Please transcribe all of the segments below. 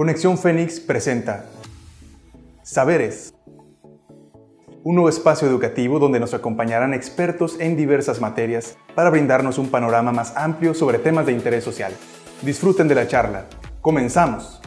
Conexión Fénix presenta Saberes, un nuevo espacio educativo donde nos acompañarán expertos en diversas materias para brindarnos un panorama más amplio sobre temas de interés social. Disfruten de la charla. Comenzamos.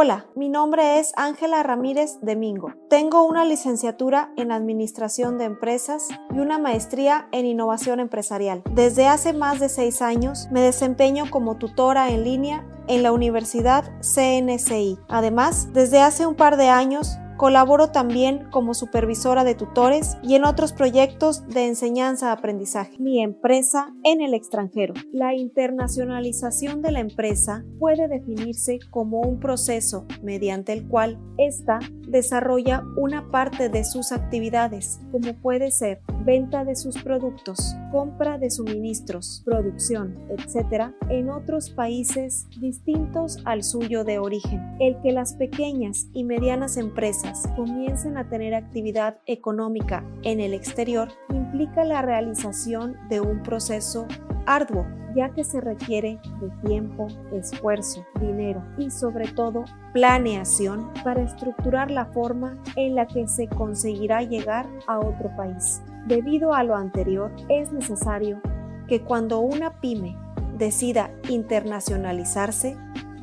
Hola, mi nombre es Ángela Ramírez Domingo. Tengo una licenciatura en Administración de Empresas y una maestría en Innovación Empresarial. Desde hace más de seis años me desempeño como tutora en línea en la Universidad CNCI. Además, desde hace un par de años Colaboro también como supervisora de tutores y en otros proyectos de enseñanza-aprendizaje. Mi empresa en el extranjero. La internacionalización de la empresa puede definirse como un proceso mediante el cual ésta desarrolla una parte de sus actividades, como puede ser venta de sus productos, compra de suministros, producción, etc., en otros países distintos al suyo de origen. El que las pequeñas y medianas empresas comiencen a tener actividad económica en el exterior implica la realización de un proceso arduo, ya que se requiere de tiempo, esfuerzo, dinero y sobre todo planeación para estructurar la forma en la que se conseguirá llegar a otro país. Debido a lo anterior, es necesario que cuando una pyme decida internacionalizarse,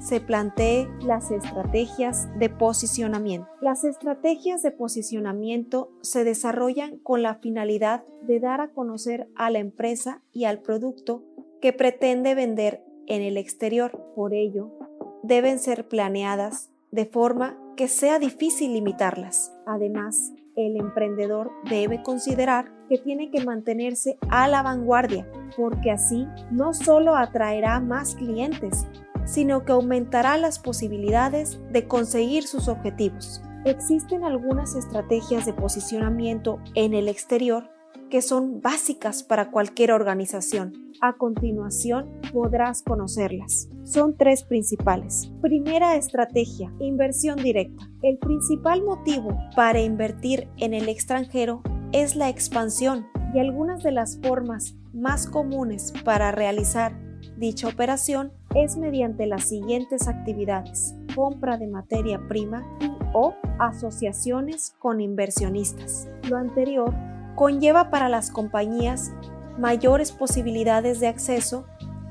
se plantee las estrategias de posicionamiento. Las estrategias de posicionamiento se desarrollan con la finalidad de dar a conocer a la empresa y al producto que pretende vender en el exterior. Por ello, deben ser planeadas de forma que sea difícil limitarlas. Además, el emprendedor debe considerar que tiene que mantenerse a la vanguardia, porque así no solo atraerá más clientes, sino que aumentará las posibilidades de conseguir sus objetivos. Existen algunas estrategias de posicionamiento en el exterior que son básicas para cualquier organización. A continuación podrás conocerlas. Son tres principales. Primera estrategia, inversión directa. El principal motivo para invertir en el extranjero es la expansión y algunas de las formas más comunes para realizar dicha operación es mediante las siguientes actividades, compra de materia prima y o asociaciones con inversionistas. Lo anterior conlleva para las compañías mayores posibilidades de acceso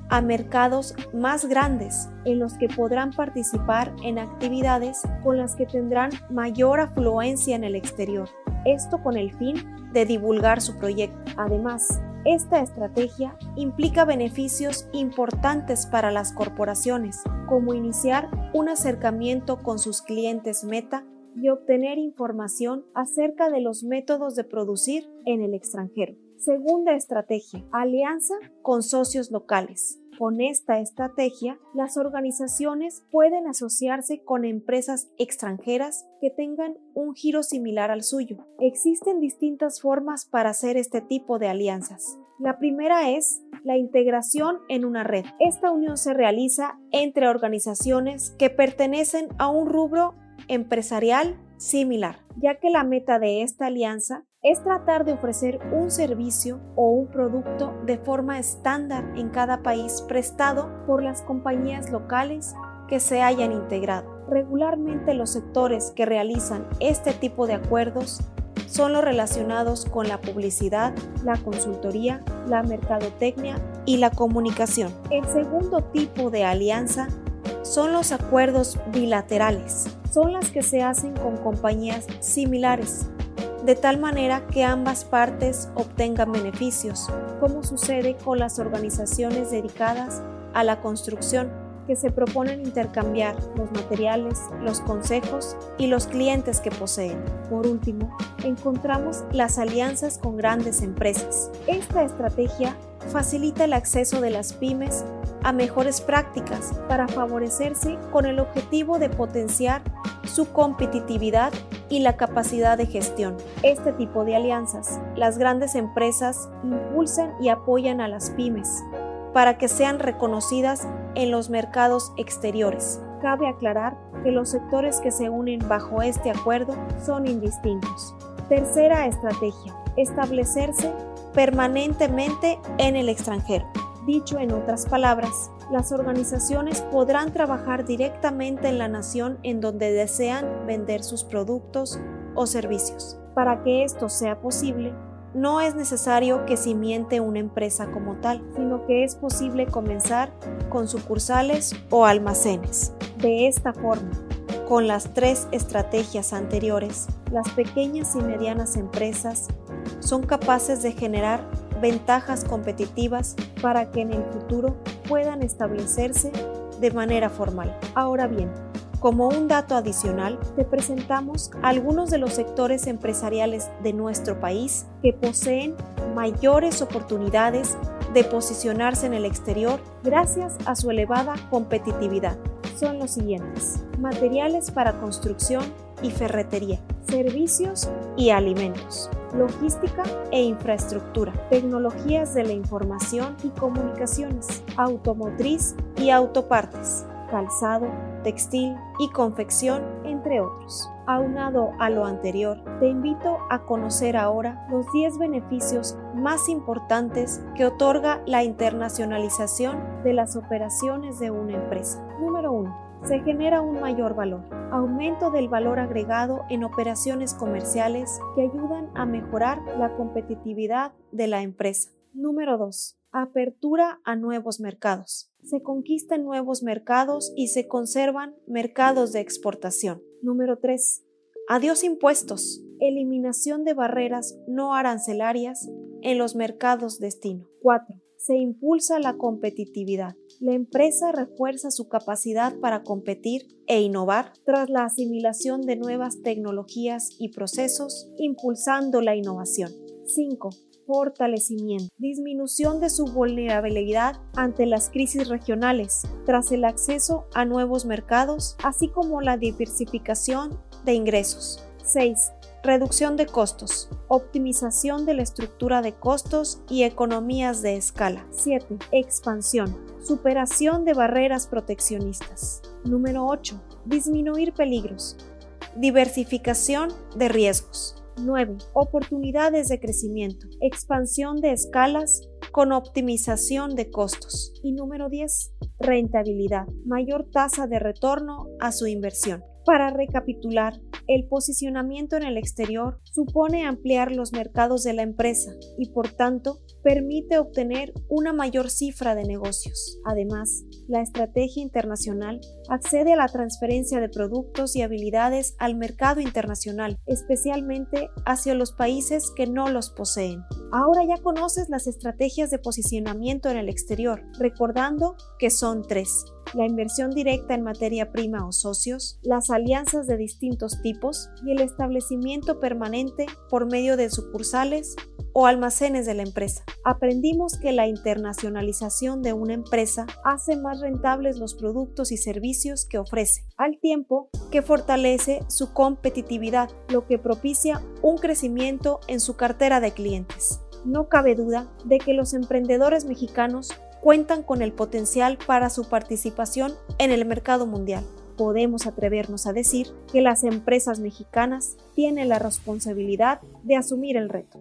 a mercados más grandes en los que podrán participar en actividades con las que tendrán mayor afluencia en el exterior. Esto con el fin de divulgar su proyecto. Además, esta estrategia implica beneficios importantes para las corporaciones, como iniciar un acercamiento con sus clientes meta y obtener información acerca de los métodos de producir en el extranjero. Segunda estrategia, alianza con socios locales. Con esta estrategia, las organizaciones pueden asociarse con empresas extranjeras que tengan un giro similar al suyo. Existen distintas formas para hacer este tipo de alianzas. La primera es la integración en una red. Esta unión se realiza entre organizaciones que pertenecen a un rubro empresarial similar, ya que la meta de esta alianza es tratar de ofrecer un servicio o un producto de forma estándar en cada país prestado por las compañías locales que se hayan integrado. Regularmente los sectores que realizan este tipo de acuerdos son los relacionados con la publicidad, la consultoría, la mercadotecnia y la comunicación. El segundo tipo de alianza son los acuerdos bilaterales. Son las que se hacen con compañías similares de tal manera que ambas partes obtengan beneficios, como sucede con las organizaciones dedicadas a la construcción que se proponen intercambiar los materiales, los consejos y los clientes que poseen. Por último, encontramos las alianzas con grandes empresas. Esta estrategia facilita el acceso de las pymes a mejores prácticas para favorecerse con el objetivo de potenciar su competitividad y la capacidad de gestión. Este tipo de alianzas, las grandes empresas impulsan y apoyan a las pymes para que sean reconocidas en los mercados exteriores. Cabe aclarar que los sectores que se unen bajo este acuerdo son indistintos. Tercera estrategia, establecerse permanentemente en el extranjero. Dicho en otras palabras, las organizaciones podrán trabajar directamente en la nación en donde desean vender sus productos o servicios. Para que esto sea posible, no es necesario que simiente una empresa como tal, sino que es posible comenzar con sucursales o almacenes. De esta forma, con las tres estrategias anteriores, las pequeñas y medianas empresas son capaces de generar ventajas competitivas para que en el futuro puedan establecerse de manera formal. Ahora bien, como un dato adicional, te presentamos algunos de los sectores empresariales de nuestro país que poseen mayores oportunidades de posicionarse en el exterior gracias a su elevada competitividad. Son los siguientes. Materiales para construcción y ferretería, servicios y alimentos, logística e infraestructura, tecnologías de la información y comunicaciones, automotriz y autopartes, calzado, textil y confección, entre otros. Aunado a lo anterior, te invito a conocer ahora los 10 beneficios más importantes que otorga la internacionalización de las operaciones de una empresa. Número 1 se genera un mayor valor, aumento del valor agregado en operaciones comerciales que ayudan a mejorar la competitividad de la empresa. Número 2. Apertura a nuevos mercados. Se conquistan nuevos mercados y se conservan mercados de exportación. Número 3. Adiós impuestos. Eliminación de barreras no arancelarias en los mercados destino. 4 se impulsa la competitividad. La empresa refuerza su capacidad para competir e innovar tras la asimilación de nuevas tecnologías y procesos, impulsando la innovación. 5 fortalecimiento, disminución de su vulnerabilidad ante las crisis regionales, tras el acceso a nuevos mercados, así como la diversificación de ingresos. 6. Reducción de costos, optimización de la estructura de costos y economías de escala. 7. Expansión, superación de barreras proteccionistas. Número 8. Disminuir peligros, diversificación de riesgos. 9. Oportunidades de crecimiento, expansión de escalas con optimización de costos. Y número 10. Rentabilidad, mayor tasa de retorno a su inversión. Para recapitular, el posicionamiento en el exterior supone ampliar los mercados de la empresa y por tanto permite obtener una mayor cifra de negocios. Además, la estrategia internacional accede a la transferencia de productos y habilidades al mercado internacional, especialmente hacia los países que no los poseen. Ahora ya conoces las estrategias de posicionamiento en el exterior, recordando que son tres la inversión directa en materia prima o socios, las alianzas de distintos tipos y el establecimiento permanente por medio de sucursales o almacenes de la empresa. Aprendimos que la internacionalización de una empresa hace más rentables los productos y servicios que ofrece, al tiempo que fortalece su competitividad, lo que propicia un crecimiento en su cartera de clientes. No cabe duda de que los emprendedores mexicanos cuentan con el potencial para su participación en el mercado mundial. Podemos atrevernos a decir que las empresas mexicanas tienen la responsabilidad de asumir el reto.